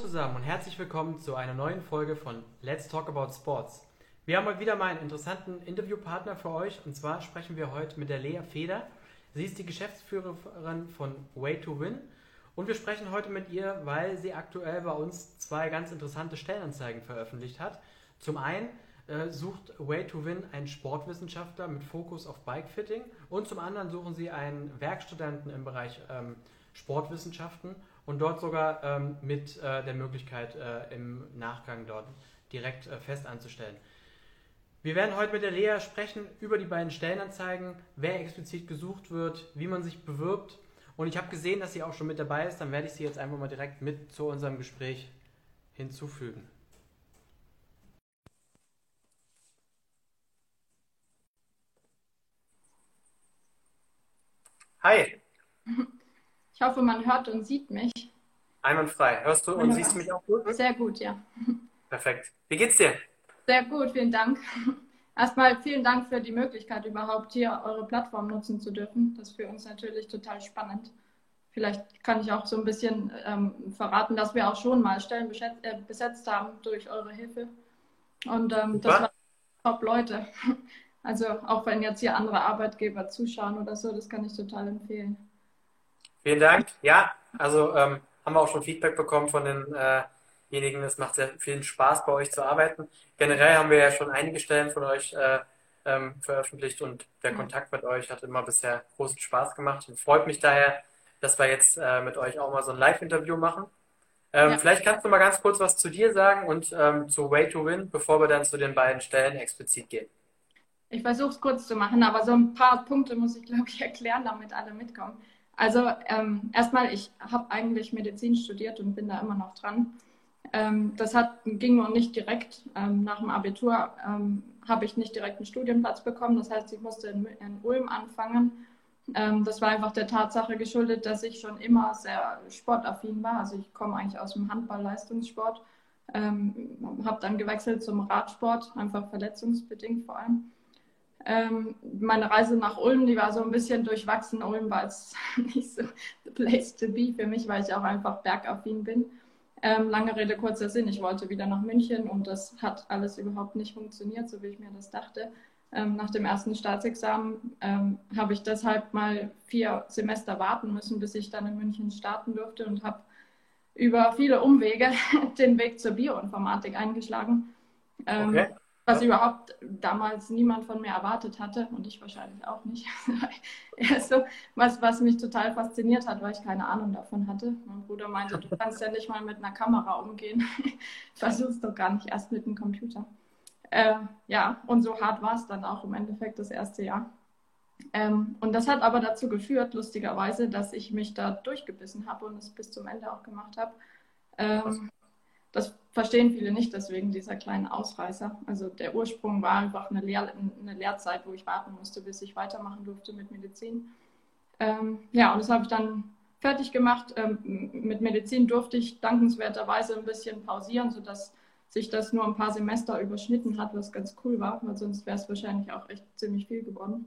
zusammen und herzlich willkommen zu einer neuen Folge von Let's Talk About Sports. Wir haben heute wieder mal einen interessanten Interviewpartner für euch und zwar sprechen wir heute mit der Lea Feder. Sie ist die Geschäftsführerin von Way to Win und wir sprechen heute mit ihr, weil sie aktuell bei uns zwei ganz interessante Stellenanzeigen veröffentlicht hat. Zum einen äh, sucht Way to Win einen Sportwissenschaftler mit Fokus auf Bikefitting und zum anderen suchen sie einen Werkstudenten im Bereich ähm, Sportwissenschaften und dort sogar ähm, mit äh, der Möglichkeit, äh, im Nachgang dort direkt äh, fest anzustellen. Wir werden heute mit der Lea sprechen über die beiden Stellenanzeigen, wer explizit gesucht wird, wie man sich bewirbt. Und ich habe gesehen, dass sie auch schon mit dabei ist. Dann werde ich sie jetzt einfach mal direkt mit zu unserem Gespräch hinzufügen. Hi. Ich hoffe, man hört und sieht mich. Einwandfrei. Hörst du und siehst mich auch gut? Sehr gut, ja. Perfekt. Wie geht's dir? Sehr gut, vielen Dank. Erstmal vielen Dank für die Möglichkeit, überhaupt hier eure Plattform nutzen zu dürfen. Das ist für uns natürlich total spannend. Vielleicht kann ich auch so ein bisschen ähm, verraten, dass wir auch schon mal Stellen äh, besetzt haben durch eure Hilfe. Und ähm, das waren top Leute. Also auch wenn jetzt hier andere Arbeitgeber zuschauen oder so, das kann ich total empfehlen. Vielen Dank. Ja, also ähm, haben wir auch schon Feedback bekommen von denjenigen. Es macht sehr viel Spaß, bei euch zu arbeiten. Generell haben wir ja schon einige Stellen von euch äh, ähm, veröffentlicht und der Kontakt mit euch hat immer bisher großen Spaß gemacht und freut mich daher, dass wir jetzt äh, mit euch auch mal so ein Live-Interview machen. Ähm, ja. Vielleicht kannst du mal ganz kurz was zu dir sagen und ähm, zu Way to Win, bevor wir dann zu den beiden Stellen explizit gehen. Ich versuche es kurz zu machen, aber so ein paar Punkte muss ich, glaube ich, erklären, damit alle mitkommen. Also ähm, erstmal, ich habe eigentlich Medizin studiert und bin da immer noch dran. Ähm, das hat, ging noch nicht direkt. Ähm, nach dem Abitur ähm, habe ich nicht direkt einen Studienplatz bekommen. Das heißt, ich musste in, in Ulm anfangen. Ähm, das war einfach der Tatsache geschuldet, dass ich schon immer sehr sportaffin war. Also ich komme eigentlich aus dem Handball-Leistungssport. Ähm, habe dann gewechselt zum Radsport, einfach verletzungsbedingt vor allem. Ähm, meine Reise nach Ulm, die war so ein bisschen durchwachsen. Ulm war jetzt nicht so the place to be für mich, weil ich auch einfach bergaffin bin. Ähm, lange Rede, kurzer Sinn. Ich wollte wieder nach München und das hat alles überhaupt nicht funktioniert, so wie ich mir das dachte. Ähm, nach dem ersten Staatsexamen ähm, habe ich deshalb mal vier Semester warten müssen, bis ich dann in München starten durfte und habe über viele Umwege den Weg zur Bioinformatik eingeschlagen. Ähm, okay was überhaupt damals niemand von mir erwartet hatte und ich wahrscheinlich auch nicht. so, was, was mich total fasziniert hat, weil ich keine Ahnung davon hatte. Mein Bruder meinte, du kannst ja nicht mal mit einer Kamera umgehen. Versuch's doch gar nicht erst mit einem Computer. Äh, ja, und so hart war es dann auch im Endeffekt das erste Jahr. Ähm, und das hat aber dazu geführt, lustigerweise, dass ich mich da durchgebissen habe und es bis zum Ende auch gemacht habe. Ähm, das verstehen viele nicht, deswegen dieser kleine Ausreißer. Also der Ursprung war einfach eine, Lehr eine Lehrzeit, wo ich warten musste, bis ich weitermachen durfte mit Medizin. Ähm, ja, und das habe ich dann fertig gemacht. Ähm, mit Medizin durfte ich dankenswerterweise ein bisschen pausieren, sodass sich das nur ein paar Semester überschnitten hat, was ganz cool war, weil sonst wäre es wahrscheinlich auch echt ziemlich viel geworden.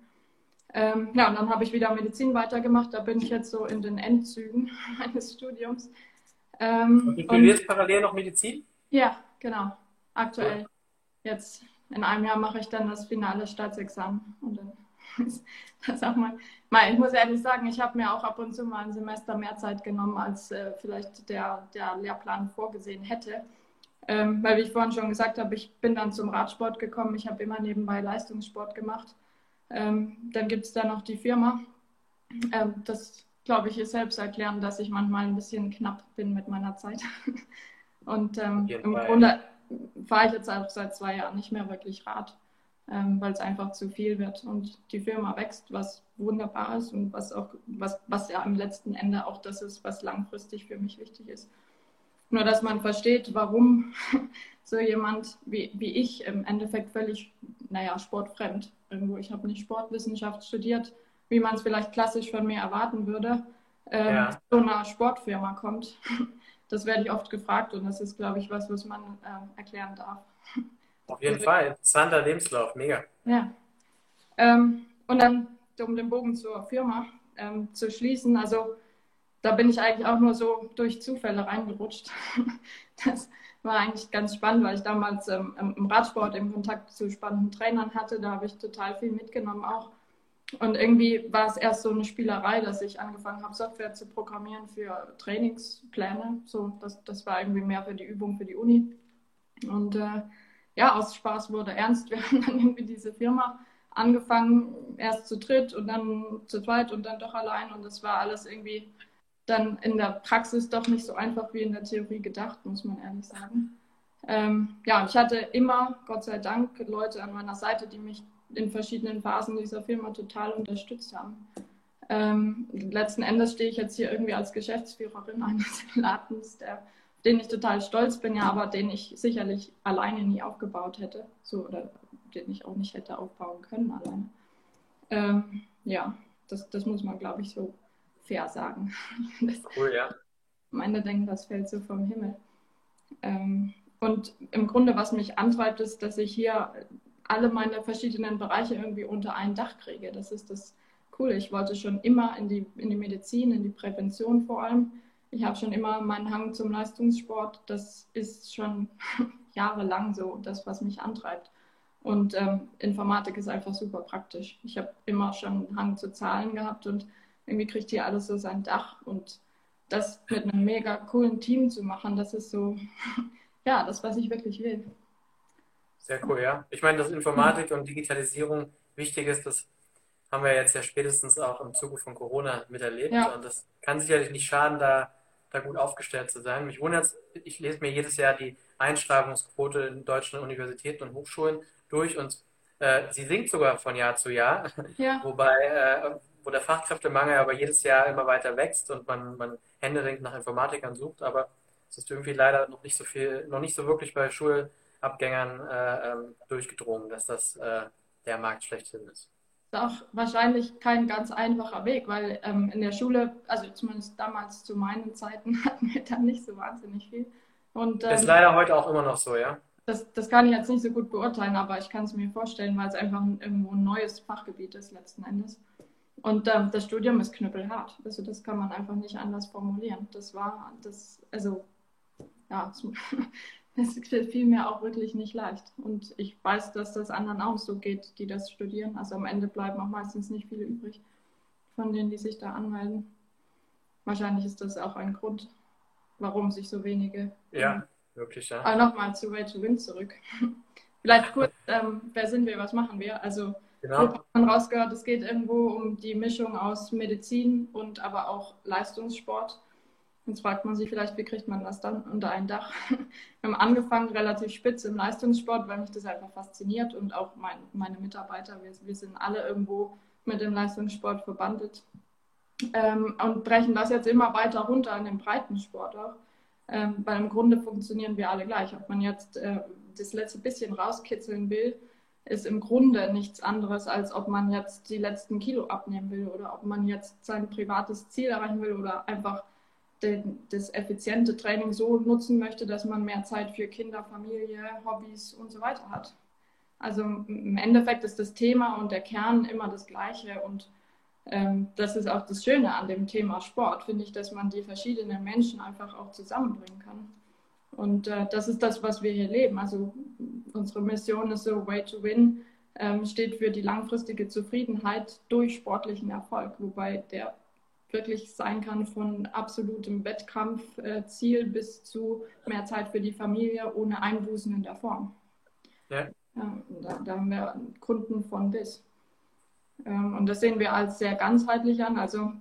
Ähm, ja, und dann habe ich wieder Medizin weitergemacht. Da bin ich jetzt so in den Endzügen meines Studiums. Ähm, und du studierst parallel noch Medizin? Ja, genau. Aktuell. Jetzt in einem Jahr mache ich dann das finale Staatsexamen. Und dann das auch mal, mal. Ich muss ehrlich sagen, ich habe mir auch ab und zu mal ein Semester mehr Zeit genommen, als äh, vielleicht der, der Lehrplan vorgesehen hätte. Ähm, weil, wie ich vorhin schon gesagt habe, ich bin dann zum Radsport gekommen. Ich habe immer nebenbei Leistungssport gemacht. Ähm, dann gibt es da noch die Firma. Ähm, das glaube ich, ist selbst erklären, dass ich manchmal ein bisschen knapp bin mit meiner Zeit. Und ähm, im Fall. Grunde fahre ich jetzt auch seit zwei Jahren nicht mehr wirklich Rad, ähm, weil es einfach zu viel wird. Und die Firma wächst, was wunderbar ist und was auch, was, was ja am letzten Ende auch das ist, was langfristig für mich wichtig ist. Nur, dass man versteht, warum so jemand wie, wie ich im Endeffekt völlig, naja, sportfremd irgendwo. Ich habe nicht Sportwissenschaft studiert, wie man es vielleicht klassisch von mir erwarten würde, ähm, ja. so einer Sportfirma kommt. Das werde ich oft gefragt und das ist, glaube ich, was, was man äh, erklären darf. Auf jeden also, Fall, interessanter Lebenslauf, mega. Ja. Ähm, und dann, um den Bogen zur Firma ähm, zu schließen, also da bin ich eigentlich auch nur so durch Zufälle reingerutscht. Das war eigentlich ganz spannend, weil ich damals ähm, im Radsport im Kontakt zu spannenden Trainern hatte. Da habe ich total viel mitgenommen auch. Und irgendwie war es erst so eine Spielerei, dass ich angefangen habe, Software zu programmieren für Trainingspläne. So, das, das war irgendwie mehr für die Übung für die Uni. Und äh, ja, aus Spaß wurde ernst. Wir haben dann irgendwie diese Firma angefangen, erst zu dritt und dann zu zweit und dann doch allein. Und das war alles irgendwie dann in der Praxis doch nicht so einfach wie in der Theorie gedacht, muss man ehrlich sagen. Ähm, ja, ich hatte immer, Gott sei Dank, Leute an meiner Seite, die mich in verschiedenen Phasen dieser Firma total unterstützt haben. Ähm, letzten Endes stehe ich jetzt hier irgendwie als Geschäftsführerin eines Ladens, der, den ich total stolz bin, ja, aber den ich sicherlich alleine nie aufgebaut hätte. So, oder den ich auch nicht hätte aufbauen können alleine. Ähm, ja, das, das muss man, glaube ich, so fair sagen. Das, cool, ja. Meine denken, das fällt so vom Himmel. Ähm, und im Grunde, was mich antreibt, ist, dass ich hier alle meine verschiedenen Bereiche irgendwie unter ein Dach kriege. Das ist das Coole. Ich wollte schon immer in die, in die Medizin, in die Prävention vor allem. Ich habe schon immer meinen Hang zum Leistungssport. Das ist schon jahrelang so das, was mich antreibt. Und ähm, Informatik ist einfach super praktisch. Ich habe immer schon einen Hang zu Zahlen gehabt und irgendwie kriegt hier alles so sein Dach. Und das mit einem mega coolen Team zu machen, das ist so, ja, das, was ich wirklich will. Sehr cool, ja. Ich meine, dass Informatik und Digitalisierung wichtig ist, das haben wir jetzt ja spätestens auch im Zuge von Corona miterlebt. Ja. Und das kann sicherlich nicht schaden, da, da gut aufgestellt zu sein. Mich wundert ich lese mir jedes Jahr die Einschreibungsquote in deutschen Universitäten und Hochschulen durch und äh, sie sinkt sogar von Jahr zu Jahr. Ja. Wobei, äh, wo der Fachkräftemangel aber jedes Jahr immer weiter wächst und man, man händeringend nach Informatikern sucht, aber es ist irgendwie leider noch nicht so viel, noch nicht so wirklich bei Schul Abgängern äh, ähm, durchgedrungen, dass das äh, der Markt schlechthin ist. Das ist auch wahrscheinlich kein ganz einfacher Weg, weil ähm, in der Schule, also zumindest damals zu meinen Zeiten, hatten wir dann nicht so wahnsinnig viel. Und, ähm, ist leider heute auch immer noch so, ja? Das, das kann ich jetzt nicht so gut beurteilen, aber ich kann es mir vorstellen, weil es einfach ein, irgendwo ein neues Fachgebiet ist letzten Endes. Und ähm, das Studium ist knüppelhart. Also das kann man einfach nicht anders formulieren. Das war, das, also ja, es fiel mir auch wirklich nicht leicht. Und ich weiß, dass das anderen auch so geht, die das studieren. Also am Ende bleiben auch meistens nicht viele übrig von denen, die sich da anmelden. Wahrscheinlich ist das auch ein Grund, warum sich so wenige. Ja, wirklich, ja. Aber nochmal zu Way to Win zurück. Vielleicht kurz, ähm, wer sind wir, was machen wir? Also, genau. man rausgehört, es geht irgendwo um die Mischung aus Medizin und aber auch Leistungssport. Jetzt fragt man sich vielleicht, wie kriegt man das dann unter ein Dach? Wir haben angefangen relativ spitz im Leistungssport, weil mich das einfach fasziniert und auch mein, meine Mitarbeiter, wir, wir, sind alle irgendwo mit dem Leistungssport verbandet ähm, und brechen das jetzt immer weiter runter in den Breitensport auch, ähm, weil im Grunde funktionieren wir alle gleich. Ob man jetzt äh, das letzte bisschen rauskitzeln will, ist im Grunde nichts anderes, als ob man jetzt die letzten Kilo abnehmen will oder ob man jetzt sein privates Ziel erreichen will oder einfach den, das effiziente Training so nutzen möchte, dass man mehr Zeit für Kinder, Familie, Hobbys und so weiter hat. Also im Endeffekt ist das Thema und der Kern immer das gleiche und ähm, das ist auch das Schöne an dem Thema Sport, finde ich, dass man die verschiedenen Menschen einfach auch zusammenbringen kann. Und äh, das ist das, was wir hier leben. Also unsere Mission ist so Way to Win, ähm, steht für die langfristige Zufriedenheit durch sportlichen Erfolg, wobei der wirklich sein kann von absolutem Wettkampfziel bis zu mehr Zeit für die Familie ohne Einbußen in der Form. Ja. ja da, da, haben wir Kunden von bis. Ähm, und das sehen wir als sehr ganzheitlich an. Also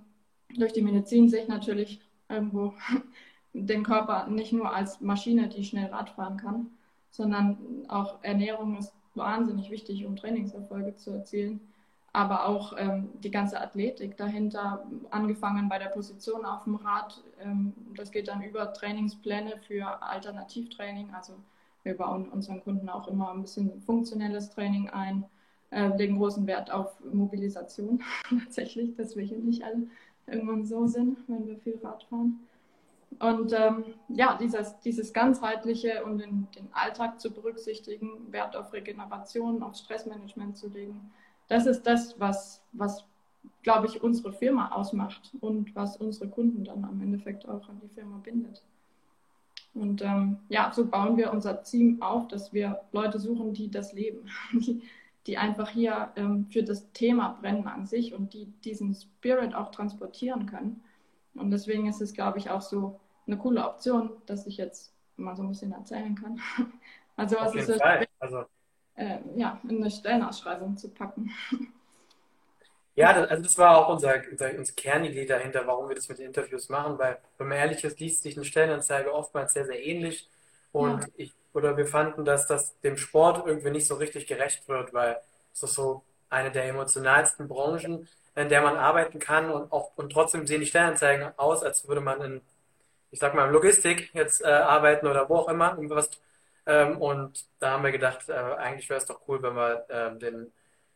durch die Medizin sich natürlich irgendwo den Körper nicht nur als Maschine, die schnell Radfahren kann, sondern auch Ernährung ist wahnsinnig wichtig, um Trainingserfolge zu erzielen aber auch ähm, die ganze Athletik dahinter, angefangen bei der Position auf dem Rad. Ähm, das geht dann über Trainingspläne für Alternativtraining. Also wir bauen unseren Kunden auch immer ein bisschen funktionelles Training ein, äh, legen großen Wert auf Mobilisation tatsächlich, dass wir hier nicht alle irgendwann so sind, wenn wir viel Rad fahren. Und ähm, ja, dieses, dieses ganzheitliche und den, den Alltag zu berücksichtigen, Wert auf Regeneration, auf Stressmanagement zu legen, das ist das, was, was glaube ich, unsere Firma ausmacht und was unsere Kunden dann am Endeffekt auch an die Firma bindet. Und ähm, ja, so bauen wir unser Team auf, dass wir Leute suchen, die das leben, die, die einfach hier ähm, für das Thema brennen an sich und die diesen Spirit auch transportieren können. Und deswegen ist es, glaube ich, auch so eine coole Option, dass ich jetzt mal so ein bisschen erzählen kann. Also was ist also, äh, ja, in eine Stellenausschreibung zu packen. Ja, das, also das war auch unser, unser, unsere Kernidee dahinter, warum wir das mit den Interviews machen, weil, wenn man ehrlich ist, liest sich eine Stellenanzeige oftmals sehr, sehr ähnlich. Und ja. ich, oder wir fanden, dass das dem Sport irgendwie nicht so richtig gerecht wird, weil es ist so eine der emotionalsten Branchen, in der man arbeiten kann und auch und trotzdem sehen die Stellenanzeigen aus, als würde man in, ich sag mal, Logistik jetzt äh, arbeiten oder wo auch immer, irgendwas. Ähm, und da haben wir gedacht, äh, eigentlich wäre es doch cool, wenn wir äh, den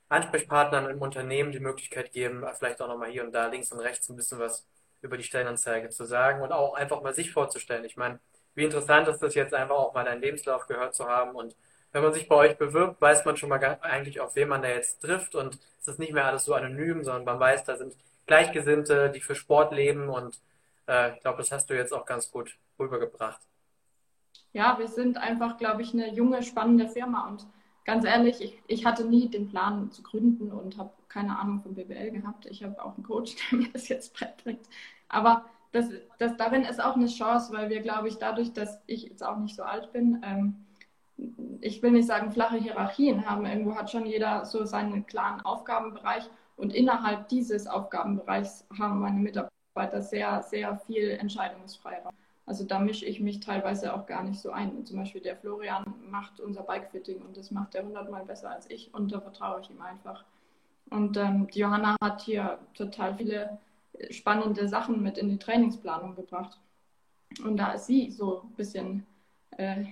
Ansprechpartnern im Unternehmen die Möglichkeit geben, vielleicht auch nochmal hier und da links und rechts ein bisschen was über die Stellenanzeige zu sagen und auch einfach mal sich vorzustellen. Ich meine, wie interessant ist das jetzt einfach auch mal deinen Lebenslauf gehört zu haben und wenn man sich bei euch bewirbt, weiß man schon mal eigentlich, auf wen man da jetzt trifft und es ist nicht mehr alles so anonym, sondern man weiß, da sind Gleichgesinnte, die für Sport leben und äh, ich glaube, das hast du jetzt auch ganz gut rübergebracht. Ja, wir sind einfach, glaube ich, eine junge, spannende Firma und ganz ehrlich, ich, ich hatte nie den Plan zu gründen und habe keine Ahnung von BWL gehabt. Ich habe auch einen Coach, der mir das jetzt beibringt. Aber das, das, darin ist auch eine Chance, weil wir, glaube ich, dadurch, dass ich jetzt auch nicht so alt bin, ähm, ich will nicht sagen flache Hierarchien haben. Irgendwo hat schon jeder so seinen klaren Aufgabenbereich und innerhalb dieses Aufgabenbereichs haben meine Mitarbeiter sehr, sehr viel Entscheidungsfreiraum. Also da mische ich mich teilweise auch gar nicht so ein. Zum Beispiel der Florian macht unser Bikefitting und das macht er hundertmal besser als ich und da vertraue ich ihm einfach. Und ähm, die Johanna hat hier total viele äh, spannende Sachen mit in die Trainingsplanung gebracht. Und da ist sie so ein bisschen äh,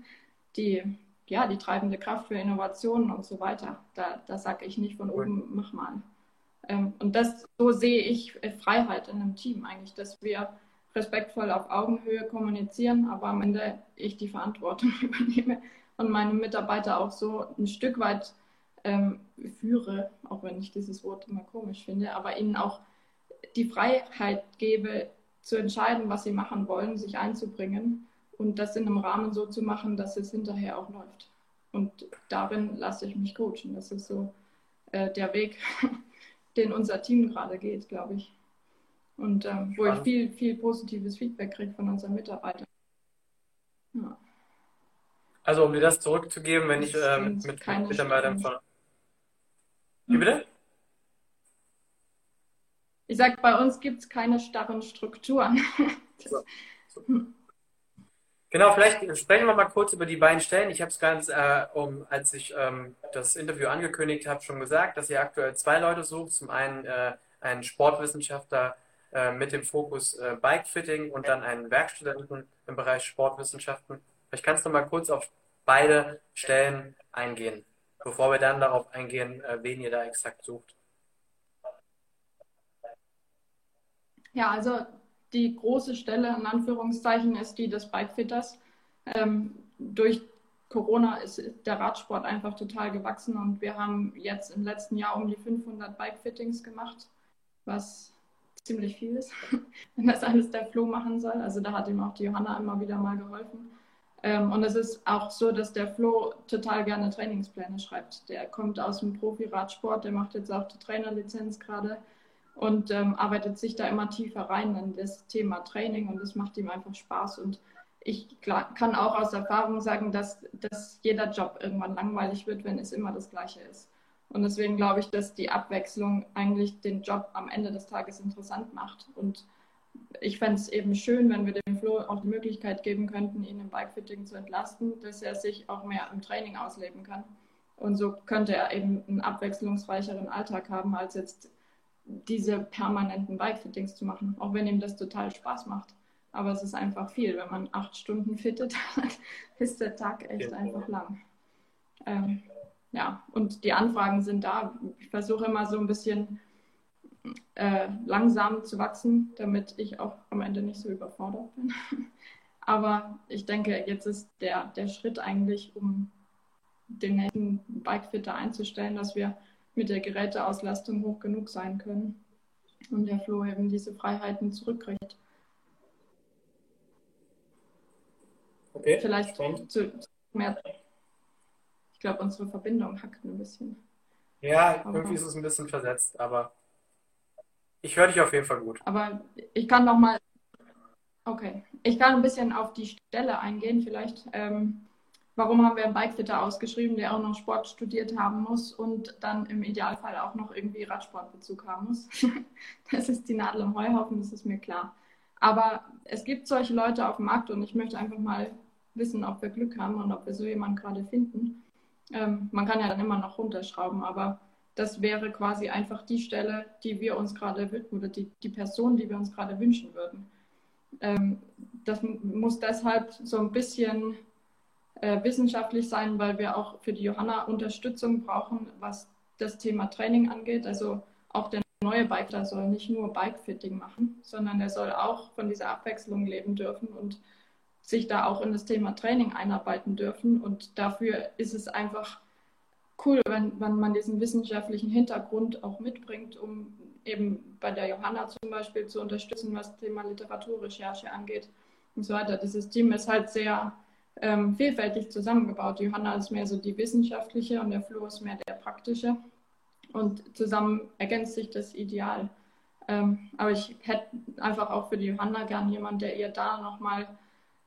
die, ja, die treibende Kraft für Innovationen und so weiter. Da, da sage ich nicht von oben, mach mal. Ähm, und das, so sehe ich äh, Freiheit in einem Team eigentlich, dass wir respektvoll auf Augenhöhe kommunizieren, aber am Ende ich die Verantwortung übernehme und meine Mitarbeiter auch so ein Stück weit ähm, führe, auch wenn ich dieses Wort immer komisch finde, aber ihnen auch die Freiheit gebe, zu entscheiden, was sie machen wollen, sich einzubringen und das in einem Rahmen so zu machen, dass es hinterher auch läuft. Und darin lasse ich mich coachen. Das ist so äh, der Weg, den unser Team gerade geht, glaube ich. Und ähm, wo ich viel, viel positives Feedback kriege von unseren Mitarbeitern. Ja. Also um dir das zurückzugeben, wenn ich äh, mit, mit Mitarbeitern von. Wie bitte? Ich sage, bei uns gibt es keine starren Strukturen. so. So. Genau, vielleicht sprechen wir mal kurz über die beiden Stellen. Ich habe es ganz, äh, um, als ich ähm, das Interview angekündigt habe, schon gesagt, dass ihr aktuell zwei Leute sucht. Zum einen äh, einen Sportwissenschaftler äh, mit dem Fokus äh, Bikefitting und dann einen Werkstudenten im Bereich Sportwissenschaften. Vielleicht kannst du mal kurz auf beide Stellen eingehen, bevor wir dann darauf eingehen, äh, wen ihr da exakt sucht. Ja, also die große Stelle in Anführungszeichen ist die des Bikefitters. Ähm, durch Corona ist der Radsport einfach total gewachsen und wir haben jetzt im letzten Jahr um die 500 Bikefittings gemacht, was ziemlich viel ist, wenn das alles der Flo machen soll. Also da hat ihm auch die Johanna immer wieder mal geholfen. Ähm, und es ist auch so, dass der Flo total gerne Trainingspläne schreibt. Der kommt aus dem Profi-Radsport, der macht jetzt auch die Trainerlizenz gerade und ähm, arbeitet sich da immer tiefer rein in das Thema Training und das macht ihm einfach Spaß. Und ich kann auch aus Erfahrung sagen, dass, dass jeder Job irgendwann langweilig wird, wenn es immer das Gleiche ist. Und deswegen glaube ich, dass die Abwechslung eigentlich den Job am Ende des Tages interessant macht. Und ich fände es eben schön, wenn wir dem Flo auch die Möglichkeit geben könnten, ihn im Bikefitting zu entlasten, dass er sich auch mehr im Training ausleben kann. Und so könnte er eben einen abwechslungsreicheren Alltag haben, als jetzt diese permanenten Bikefittings zu machen, auch wenn ihm das total Spaß macht. Aber es ist einfach viel. Wenn man acht Stunden fittet, ist der Tag echt ja. einfach lang. Ähm, ja, und die Anfragen sind da. Ich versuche immer so ein bisschen äh, langsam zu wachsen, damit ich auch am Ende nicht so überfordert bin. Aber ich denke, jetzt ist der, der Schritt eigentlich, um den nächsten Bikefitter einzustellen, dass wir mit der Geräteauslastung hoch genug sein können und der Flo eben diese Freiheiten zurückkriegt. Okay. Vielleicht zu, zu mehr. Ich glaube, unsere Verbindung hackt ein bisschen. Ja, aber irgendwie ist es ein bisschen versetzt, aber ich höre dich auf jeden Fall gut. Aber ich kann noch mal. Okay, ich kann ein bisschen auf die Stelle eingehen, vielleicht. Ähm, warum haben wir einen Bikefitter ausgeschrieben, der auch noch Sport studiert haben muss und dann im Idealfall auch noch irgendwie Radsportbezug haben muss? das ist die Nadel im Heuhaufen, das ist mir klar. Aber es gibt solche Leute auf dem Markt und ich möchte einfach mal wissen, ob wir Glück haben und ob wir so jemanden gerade finden. Ähm, man kann ja dann immer noch runterschrauben, aber das wäre quasi einfach die Stelle, die wir uns gerade oder die, die Person, die wir uns gerade wünschen würden. Ähm, das muss deshalb so ein bisschen äh, wissenschaftlich sein, weil wir auch für die Johanna Unterstützung brauchen, was das Thema Training angeht. Also auch der neue Biker soll nicht nur Bikefitting machen, sondern er soll auch von dieser Abwechslung leben dürfen und sich da auch in das Thema Training einarbeiten dürfen. Und dafür ist es einfach cool, wenn, wenn man diesen wissenschaftlichen Hintergrund auch mitbringt, um eben bei der Johanna zum Beispiel zu unterstützen, was das Thema Literaturrecherche angeht und so weiter. Dieses Team ist halt sehr ähm, vielfältig zusammengebaut. Johanna ist mehr so die wissenschaftliche und der Flo ist mehr der praktische. Und zusammen ergänzt sich das ideal. Ähm, aber ich hätte einfach auch für die Johanna gern jemanden, der ihr da nochmal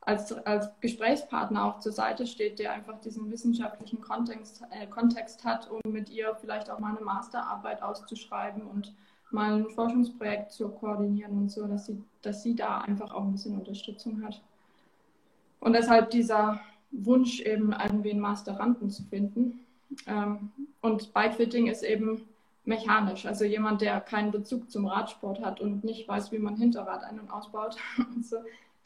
als, als Gesprächspartner auch zur Seite steht, der einfach diesen wissenschaftlichen Kontext, äh, Kontext hat, um mit ihr vielleicht auch mal eine Masterarbeit auszuschreiben und mal ein Forschungsprojekt zu koordinieren und so, dass sie, dass sie da einfach auch ein bisschen Unterstützung hat. Und deshalb dieser Wunsch, eben irgendwie einen Masteranden zu finden. Ähm, und Bikefitting ist eben mechanisch, also jemand, der keinen Bezug zum Radsport hat und nicht weiß, wie man Hinterrad ein- und ausbaut. Und so,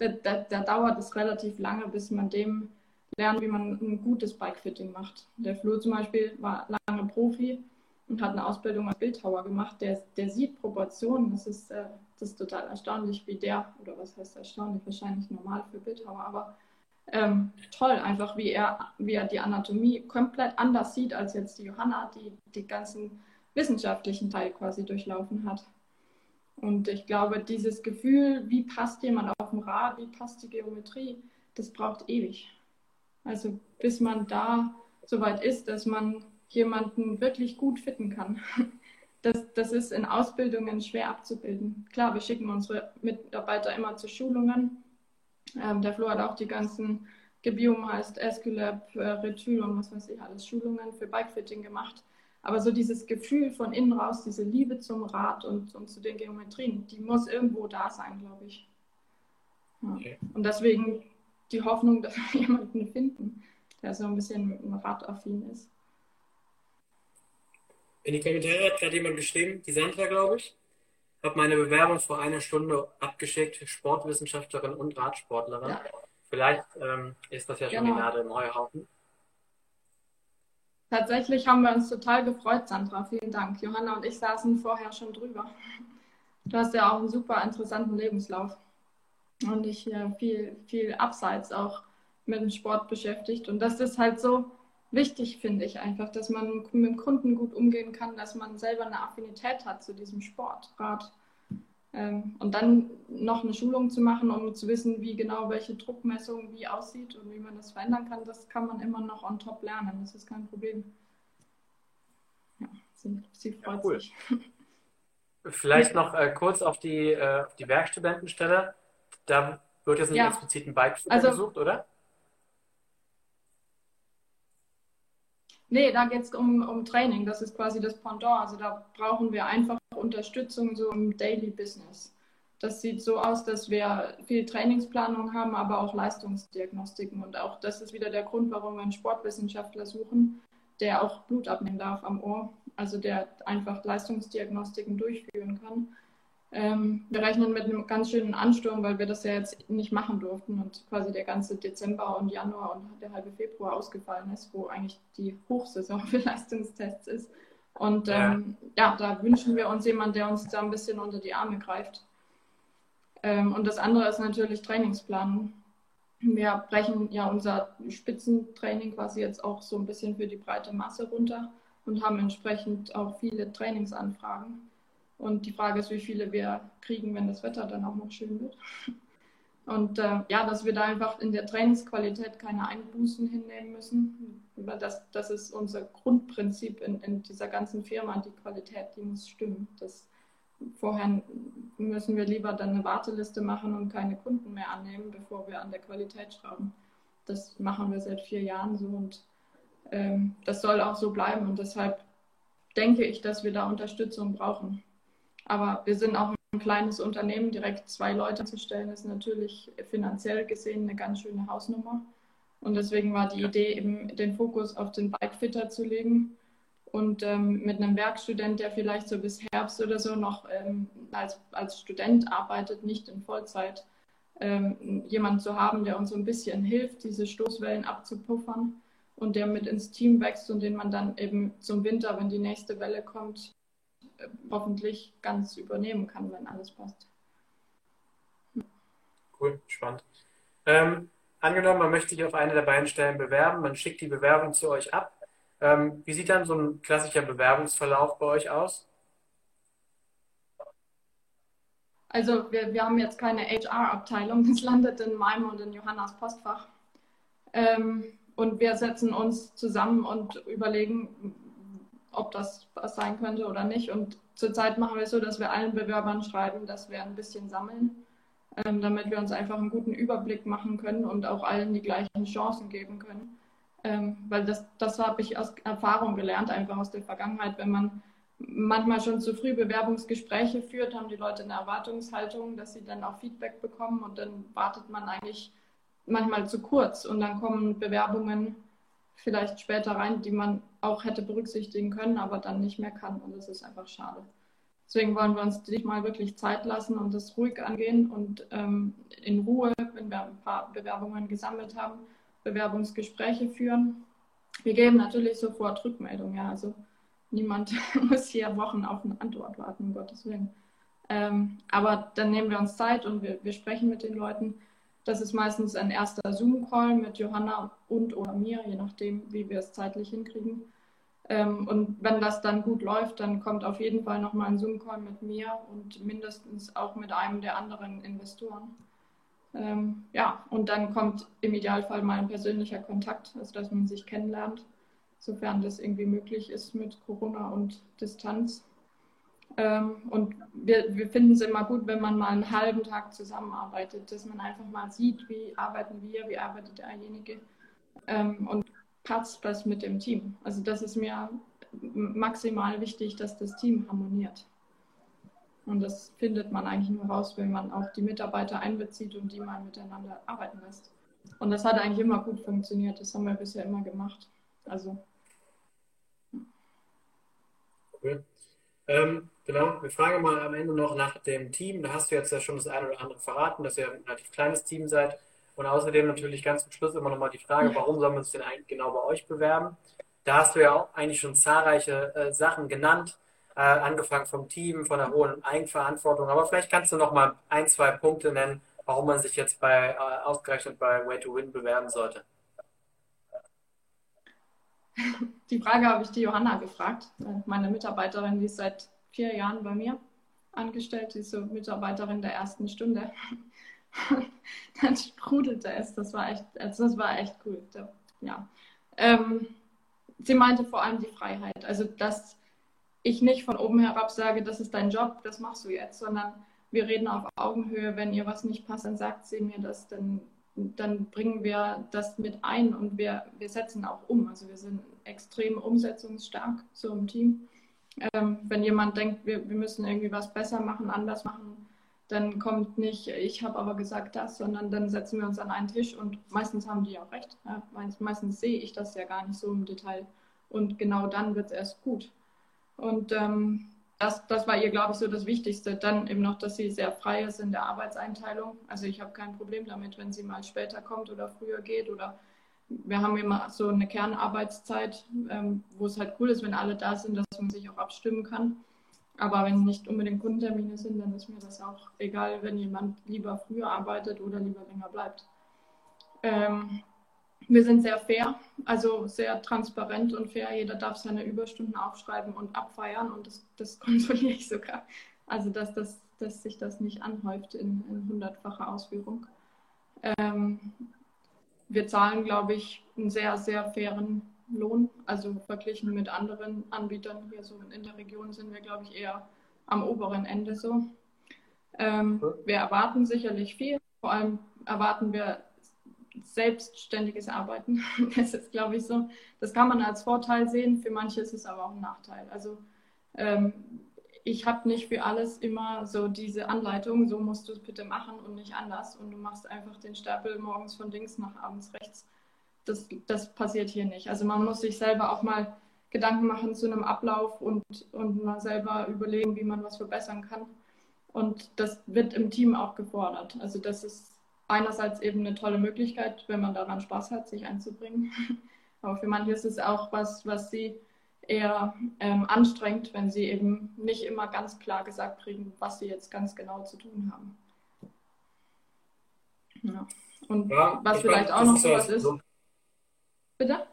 da, da, da, dauert es relativ lange, bis man dem lernt, wie man ein gutes Bikefitting macht. Der Flo zum Beispiel war lange Profi und hat eine Ausbildung als Bildhauer gemacht. Der, der sieht Proportionen. Das ist, äh, das ist total erstaunlich, wie der, oder was heißt erstaunlich, wahrscheinlich normal für Bildhauer, aber ähm, toll, einfach wie er, wie er die Anatomie komplett anders sieht als jetzt die Johanna, die die ganzen wissenschaftlichen Teil quasi durchlaufen hat. Und ich glaube, dieses Gefühl, wie passt jemand auf dem Rad, wie passt die Geometrie, das braucht ewig. Also bis man da so weit ist, dass man jemanden wirklich gut fitten kann. Das, das ist in Ausbildungen schwer abzubilden. Klar, wir schicken unsere Mitarbeiter immer zu Schulungen. Ähm, der Flo hat auch die ganzen Gebium heißt Esculap, äh, Retul und was weiß ich alles, Schulungen für Bikefitting gemacht. Aber so dieses Gefühl von innen raus, diese Liebe zum Rad und, und zu den Geometrien, die muss irgendwo da sein, glaube ich. Ja. Okay. Und deswegen die Hoffnung, dass wir jemanden finden, der so ein bisschen radaffin ist. In die Kommentare hat gerade jemand geschrieben, die Sandra, glaube ich. Habe meine Bewerbung vor einer Stunde abgeschickt, Sportwissenschaftlerin und Radsportlerin. Ja. Vielleicht ähm, ist das ja schon genau. die Nadel im Heuhaufen. Tatsächlich haben wir uns total gefreut, Sandra. Vielen Dank. Johanna und ich saßen vorher schon drüber. Du hast ja auch einen super interessanten Lebenslauf und dich hier viel, viel abseits auch mit dem Sport beschäftigt. Und das ist halt so wichtig, finde ich einfach, dass man mit dem Kunden gut umgehen kann, dass man selber eine Affinität hat zu diesem Sport, Rad. Ähm, und dann noch eine Schulung zu machen, um zu wissen, wie genau welche Druckmessung wie aussieht und wie man das verändern kann, das kann man immer noch on top lernen. Das ist kein Problem. Ja, sie, sie freut ja, cool. sich. Vielleicht noch äh, kurz auf die, äh, die Werkstudentenstelle. Da wird jetzt nicht ja. explizit ein Bike also, gesucht, oder? Nee, da geht es um, um Training. Das ist quasi das Pendant. Also da brauchen wir einfach Unterstützung so im Daily Business. Das sieht so aus, dass wir viel Trainingsplanung haben, aber auch Leistungsdiagnostiken. Und auch das ist wieder der Grund, warum wir einen Sportwissenschaftler suchen, der auch Blut abnehmen darf am Ohr. Also der einfach Leistungsdiagnostiken durchführen kann. Ähm, wir rechnen mit einem ganz schönen Ansturm, weil wir das ja jetzt nicht machen durften und quasi der ganze Dezember und Januar und der halbe Februar ausgefallen ist, wo eigentlich die Hochsaison für Leistungstests ist. Und ähm, ja. ja. da wünschen wir uns jemanden, der uns da ein bisschen unter die Arme greift. Ähm, und das andere ist natürlich Trainingsplanung. Wir brechen ja unser Spitzentraining quasi jetzt auch so ein bisschen für die breite Masse runter. und haben entsprechend auch viele Trainingsanfragen. Und die Frage ist, wie viele wir kriegen, wenn das Wetter dann auch noch schön wird. Und äh, ja, dass wir da einfach in der Trainingsqualität keine Einbußen hinnehmen müssen. Das, das ist unser Grundprinzip in, in dieser ganzen Firma. Die Qualität, die muss stimmen. Das, vorher müssen wir lieber dann eine Warteliste machen und keine Kunden mehr annehmen, bevor wir an der Qualität schrauben. Das machen wir seit vier Jahren so und ähm, das soll auch so bleiben. Und deshalb denke ich, dass wir da Unterstützung brauchen. Aber wir sind auch ein kleines Unternehmen, direkt zwei Leute zu stellen, ist natürlich finanziell gesehen eine ganz schöne Hausnummer. Und deswegen war die Idee eben, den Fokus auf den Bikefitter zu legen und ähm, mit einem Werkstudent, der vielleicht so bis Herbst oder so noch ähm, als, als Student arbeitet, nicht in Vollzeit, ähm, jemand zu haben, der uns so ein bisschen hilft, diese Stoßwellen abzupuffern und der mit ins Team wächst und den man dann eben zum Winter, wenn die nächste Welle kommt, hoffentlich ganz übernehmen kann, wenn alles passt. Cool, spannend. Ähm, angenommen, man möchte sich auf eine der beiden Stellen bewerben, man schickt die Bewerbung zu euch ab. Ähm, wie sieht dann so ein klassischer Bewerbungsverlauf bei euch aus? Also wir, wir haben jetzt keine HR-Abteilung, das landet in meinem und in Johannas Postfach. Ähm, und wir setzen uns zusammen und überlegen, ob das was sein könnte oder nicht. Und zurzeit machen wir es so, dass wir allen Bewerbern schreiben, dass wir ein bisschen sammeln, ähm, damit wir uns einfach einen guten Überblick machen können und auch allen die gleichen Chancen geben können. Ähm, weil das, das habe ich aus Erfahrung gelernt, einfach aus der Vergangenheit, wenn man manchmal schon zu früh Bewerbungsgespräche führt, haben die Leute eine Erwartungshaltung, dass sie dann auch Feedback bekommen und dann wartet man eigentlich manchmal zu kurz und dann kommen Bewerbungen vielleicht später rein, die man auch hätte berücksichtigen können, aber dann nicht mehr kann und das ist einfach schade. Deswegen wollen wir uns diesmal wirklich Zeit lassen und das ruhig angehen und ähm, in Ruhe, wenn wir ein paar Bewerbungen gesammelt haben, Bewerbungsgespräche führen. Wir geben natürlich sofort Rückmeldung, ja, also niemand muss hier Wochen auf eine Antwort warten, um Gottes Willen. Ähm, aber dann nehmen wir uns Zeit und wir, wir sprechen mit den Leuten das ist meistens ein erster Zoom-Call mit Johanna und oder mir, je nachdem, wie wir es zeitlich hinkriegen. Ähm, und wenn das dann gut läuft, dann kommt auf jeden Fall nochmal ein Zoom-Call mit mir und mindestens auch mit einem der anderen Investoren. Ähm, ja, und dann kommt im Idealfall mal ein persönlicher Kontakt, also dass man sich kennenlernt, sofern das irgendwie möglich ist mit Corona und Distanz. Ähm, und wir, wir finden es immer gut, wenn man mal einen halben Tag zusammenarbeitet, dass man einfach mal sieht, wie arbeiten wir, wie arbeitet derjenige ähm, und passt das mit dem Team. Also das ist mir maximal wichtig, dass das Team harmoniert. Und das findet man eigentlich nur raus, wenn man auch die Mitarbeiter einbezieht und die mal miteinander arbeiten lässt. Und das hat eigentlich immer gut funktioniert. Das haben wir bisher immer gemacht. Also. Cool. Ähm, genau, wir fragen mal am Ende noch nach dem Team. Da hast du jetzt ja schon das eine oder andere verraten, dass ihr ein relativ kleines Team seid. Und außerdem natürlich ganz zum Schluss immer noch mal die Frage, warum sollen wir uns denn eigentlich genau bei euch bewerben? Da hast du ja auch eigentlich schon zahlreiche äh, Sachen genannt, äh, angefangen vom Team, von der hohen Eigenverantwortung. Aber vielleicht kannst du noch mal ein, zwei Punkte nennen, warum man sich jetzt bei, äh, ausgerechnet bei Way to Win bewerben sollte. Die Frage habe ich die Johanna gefragt, meine Mitarbeiterin, die seit vier Jahren bei mir angestellt, so Mitarbeiterin der ersten Stunde. Dann sprudelte es, das war echt, also das war echt cool. Ja. Ähm, sie meinte vor allem die Freiheit, also dass ich nicht von oben herab sage, das ist dein Job, das machst du jetzt, sondern wir reden auf Augenhöhe, wenn ihr was nicht passt, dann sagt sie mir das, dann dann bringen wir das mit ein und wir, wir setzen auch um. Also wir sind extrem umsetzungsstark so im Team. Ähm, wenn jemand denkt, wir, wir müssen irgendwie was besser machen, anders machen, dann kommt nicht, ich habe aber gesagt das, sondern dann setzen wir uns an einen Tisch und meistens haben die auch recht. Ja? Meistens sehe ich das ja gar nicht so im Detail und genau dann wird es erst gut. Und ähm, das, das war ihr, glaube ich, so das Wichtigste. Dann eben noch, dass sie sehr frei ist in der Arbeitseinteilung. Also ich habe kein Problem damit, wenn sie mal später kommt oder früher geht oder wir haben immer so eine Kernarbeitszeit, ähm, wo es halt cool ist, wenn alle da sind, dass man sich auch abstimmen kann. Aber wenn nicht unbedingt Kundentermine sind, dann ist mir das auch egal, wenn jemand lieber früher arbeitet oder lieber länger bleibt. Ähm, wir sind sehr fair, also sehr transparent und fair. Jeder darf seine Überstunden aufschreiben und abfeiern und das, das kontrolliere ich sogar. Also dass, das, dass sich das nicht anhäuft in, in hundertfacher Ausführung. Ähm, wir zahlen, glaube ich, einen sehr, sehr fairen Lohn. Also verglichen mit anderen Anbietern hier so in der Region sind wir, glaube ich, eher am oberen Ende so. Ähm, wir erwarten sicherlich viel. Vor allem erwarten wir selbstständiges Arbeiten. Das ist, glaube ich, so. Das kann man als Vorteil sehen. Für manche ist es aber auch ein Nachteil. Also ähm, ich habe nicht für alles immer so diese Anleitung, so musst du es bitte machen und nicht anders. Und du machst einfach den Stapel morgens von links nach abends rechts. Das, das passiert hier nicht. Also man muss sich selber auch mal Gedanken machen zu einem Ablauf und, und mal selber überlegen, wie man was verbessern kann. Und das wird im Team auch gefordert. Also das ist einerseits eben eine tolle Möglichkeit, wenn man daran Spaß hat, sich einzubringen. Aber für manche ist es auch was, was sie eher ähm, anstrengend, wenn sie eben nicht immer ganz klar gesagt kriegen, was sie jetzt ganz genau zu tun haben. Ja. Und ja, was vielleicht meine, auch noch sowas ist. So Bitte?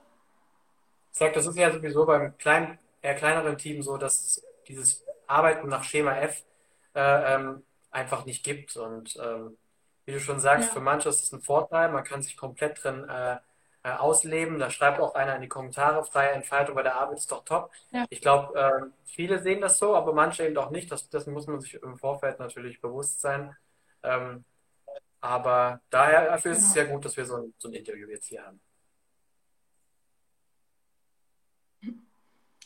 Ich sage, das ist ja sowieso beim kleinen, eher kleineren Team so, dass dieses Arbeiten nach Schema F äh, ähm, einfach nicht gibt. Und ähm, wie du schon sagst, ja. für manche ist es ein Vorteil, man kann sich komplett drin äh, äh, ausleben. Da schreibt auch einer in die Kommentare, freie Entfaltung bei der Arbeit ist doch top. Ja. Ich glaube, äh, viele sehen das so, aber manche eben auch nicht. Das, das muss man sich im Vorfeld natürlich bewusst sein. Ähm, aber daher dafür genau. ist es genau. sehr gut, dass wir so ein, so ein Interview jetzt hier haben.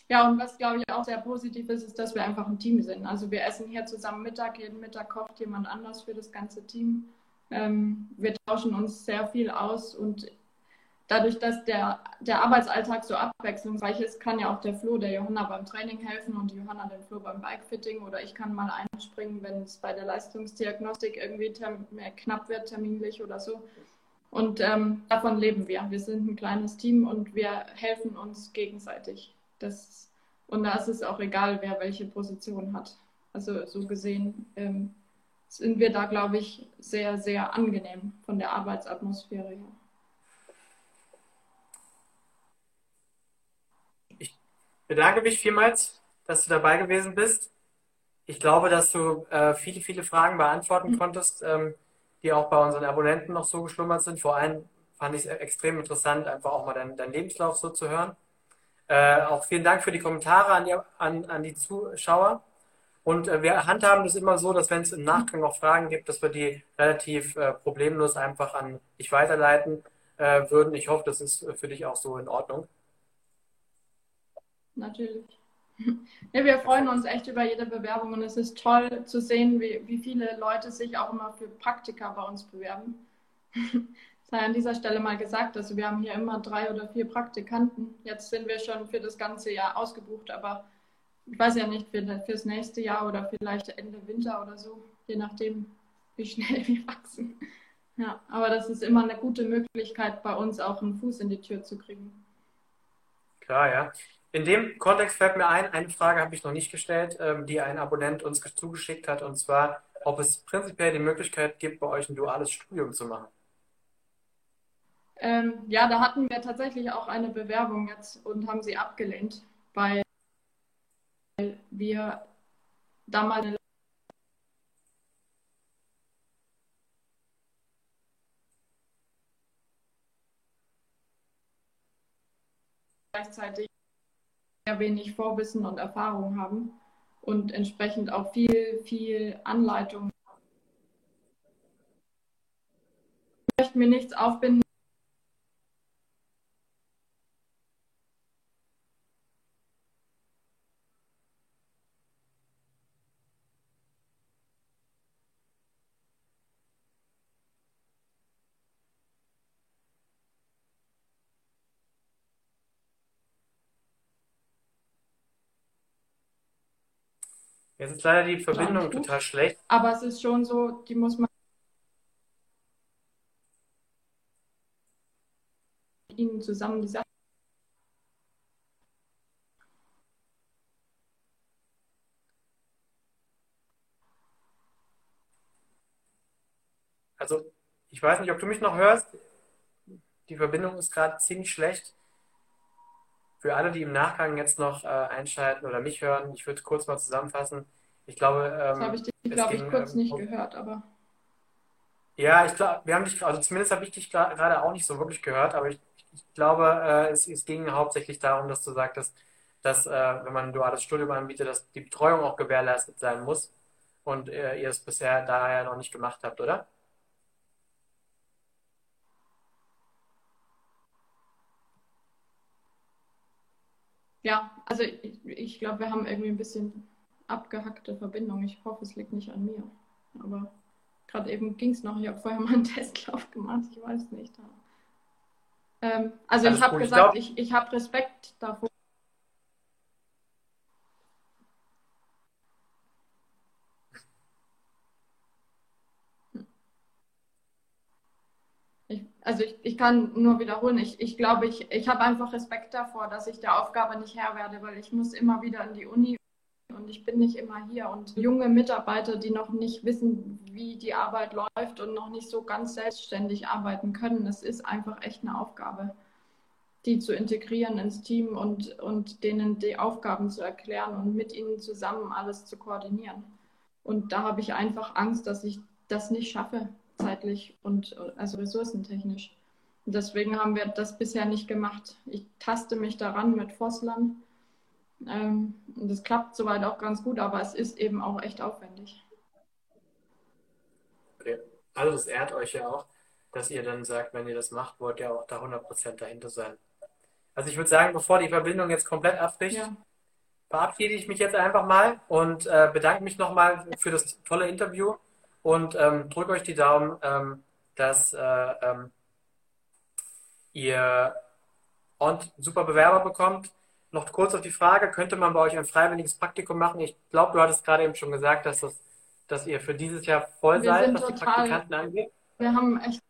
Ja, und was glaube ich auch sehr positiv ist, ist, dass wir einfach ein Team sind. Also wir essen hier zusammen Mittag, jeden Mittag kocht jemand anders für das ganze Team. Ähm, wir tauschen uns sehr viel aus und dadurch, dass der, der Arbeitsalltag so abwechslungsreich ist, kann ja auch der Flo der Johanna beim Training helfen und die Johanna den Flo beim Bikefitting oder ich kann mal einspringen, wenn es bei der Leistungsdiagnostik irgendwie knapp wird, terminlich oder so. Und ähm, davon leben wir. Wir sind ein kleines Team und wir helfen uns gegenseitig. Das, und da ist es auch egal, wer welche Position hat. Also so gesehen ähm, sind wir da, glaube ich, sehr, sehr angenehm von der Arbeitsatmosphäre her. Ich bedanke mich vielmals, dass du dabei gewesen bist. Ich glaube, dass du äh, viele, viele Fragen beantworten mhm. konntest, ähm, die auch bei unseren Abonnenten noch so geschlummert sind. Vor allem fand ich es extrem interessant, einfach auch mal deinen dein Lebenslauf so zu hören. Äh, auch vielen Dank für die Kommentare an die, an, an die Zuschauer. Und äh, wir handhaben das immer so, dass wenn es im Nachgang noch Fragen gibt, dass wir die relativ äh, problemlos einfach an dich weiterleiten äh, würden. Ich hoffe, das ist für dich auch so in Ordnung. Natürlich. Ja, wir freuen uns echt über jede Bewerbung und es ist toll zu sehen, wie, wie viele Leute sich auch immer für Praktika bei uns bewerben sei an dieser Stelle mal gesagt, also wir haben hier immer drei oder vier Praktikanten. Jetzt sind wir schon für das ganze Jahr ausgebucht, aber ich weiß ja nicht, für, fürs nächste Jahr oder vielleicht Ende Winter oder so, je nachdem, wie schnell wir wachsen. Ja, aber das ist immer eine gute Möglichkeit, bei uns auch einen Fuß in die Tür zu kriegen. Klar, ja. In dem Kontext fällt mir ein, eine Frage habe ich noch nicht gestellt, ähm, die ein Abonnent uns zugeschickt hat, und zwar, ob es prinzipiell die Möglichkeit gibt, bei euch ein duales Studium zu machen. Ähm, ja, da hatten wir tatsächlich auch eine Bewerbung jetzt und haben sie abgelehnt, weil wir da mal eine gleichzeitig sehr wenig Vorwissen und Erfahrung haben und entsprechend auch viel, viel Anleitung. Ich möchte mir nichts aufbinden, Jetzt ist leider die Verbindung total schlecht. Aber es ist schon so, die muss man ihnen zusammen die Sache. Also, ich weiß nicht, ob du mich noch hörst. die Verbindung ist gerade ziemlich schlecht. Für alle, die im Nachgang jetzt noch äh, einschalten oder mich hören, ich würde kurz mal zusammenfassen. Ich glaube, ähm, das habe ich dich, glaube ich, kurz ähm, nicht gehört, aber. Ja, ich glaube, wir haben dich, also zumindest habe ich dich gerade auch nicht so wirklich gehört, aber ich, ich glaube, äh, es, es, ging hauptsächlich darum, dass du sagtest, dass, äh, wenn man ein duales Studium anbietet, dass die Betreuung auch gewährleistet sein muss und äh, ihr es bisher daher noch nicht gemacht habt, oder? Ja, also ich, ich glaube, wir haben irgendwie ein bisschen abgehackte Verbindung. Ich hoffe, es liegt nicht an mir. Aber gerade eben ging es noch. Ich habe vorher mal einen Testlauf gemacht. Ich weiß nicht. Ähm, also Alles ich habe gesagt, ich, ich habe Respekt davor. Ich, also ich, ich kann nur wiederholen, ich, ich glaube, ich, ich habe einfach Respekt davor, dass ich der Aufgabe nicht Herr werde, weil ich muss immer wieder in die Uni und ich bin nicht immer hier. Und junge Mitarbeiter, die noch nicht wissen, wie die Arbeit läuft und noch nicht so ganz selbstständig arbeiten können, es ist einfach echt eine Aufgabe, die zu integrieren ins Team und, und denen die Aufgaben zu erklären und mit ihnen zusammen alles zu koordinieren. Und da habe ich einfach Angst, dass ich das nicht schaffe zeitlich und also ressourcentechnisch. Und deswegen haben wir das bisher nicht gemacht. Ich taste mich daran mit Fosslern. Ähm, und das klappt soweit auch ganz gut, aber es ist eben auch echt aufwendig. Okay. Also das ehrt euch ja auch, dass ihr dann sagt, wenn ihr das macht, wollt ihr auch da 100% dahinter sein. Also ich würde sagen, bevor die Verbindung jetzt komplett abbricht, ja. verabschiede ich mich jetzt einfach mal und äh, bedanke mich nochmal für das tolle Interview und ähm, drücke euch die Daumen, ähm, dass äh, ähm, ihr und super Bewerber bekommt. Noch kurz auf die Frage, könnte man bei euch ein freiwilliges Praktikum machen? Ich glaube, du hattest gerade eben schon gesagt, dass, das, dass ihr für dieses Jahr voll wir seid, was die Praktikanten angeht. Wir haben echt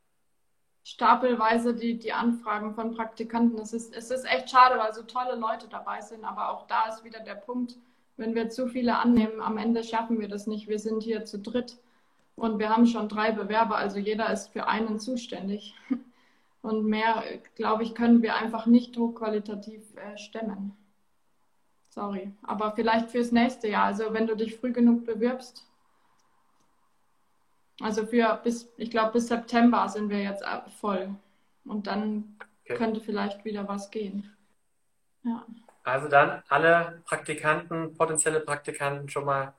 stapelweise die, die Anfragen von Praktikanten. Es ist, es ist echt schade, weil so tolle Leute dabei sind, aber auch da ist wieder der Punkt, wenn wir zu viele annehmen, am Ende schaffen wir das nicht. Wir sind hier zu dritt. Und wir haben schon drei Bewerber, also jeder ist für einen zuständig. Und mehr, glaube ich, können wir einfach nicht hochqualitativ äh, stemmen. Sorry. Aber vielleicht fürs nächste Jahr. Also wenn du dich früh genug bewirbst. Also für bis, ich glaube, bis September sind wir jetzt äh, voll. Und dann okay. könnte vielleicht wieder was gehen. Ja. Also dann alle Praktikanten, potenzielle Praktikanten schon mal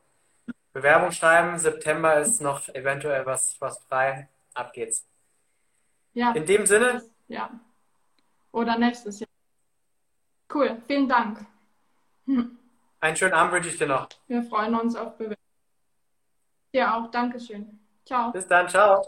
Bewerbung schreiben. September ist noch eventuell was, was frei. Ab geht's. Ja. In dem Sinne. Ja. Oder nächstes Jahr. Cool. Vielen Dank. Hm. Einen schönen Abend wünsche ich dir noch. Wir freuen uns auf Bewerbung. Ja, auch. Dankeschön. Ciao. Bis dann. Ciao.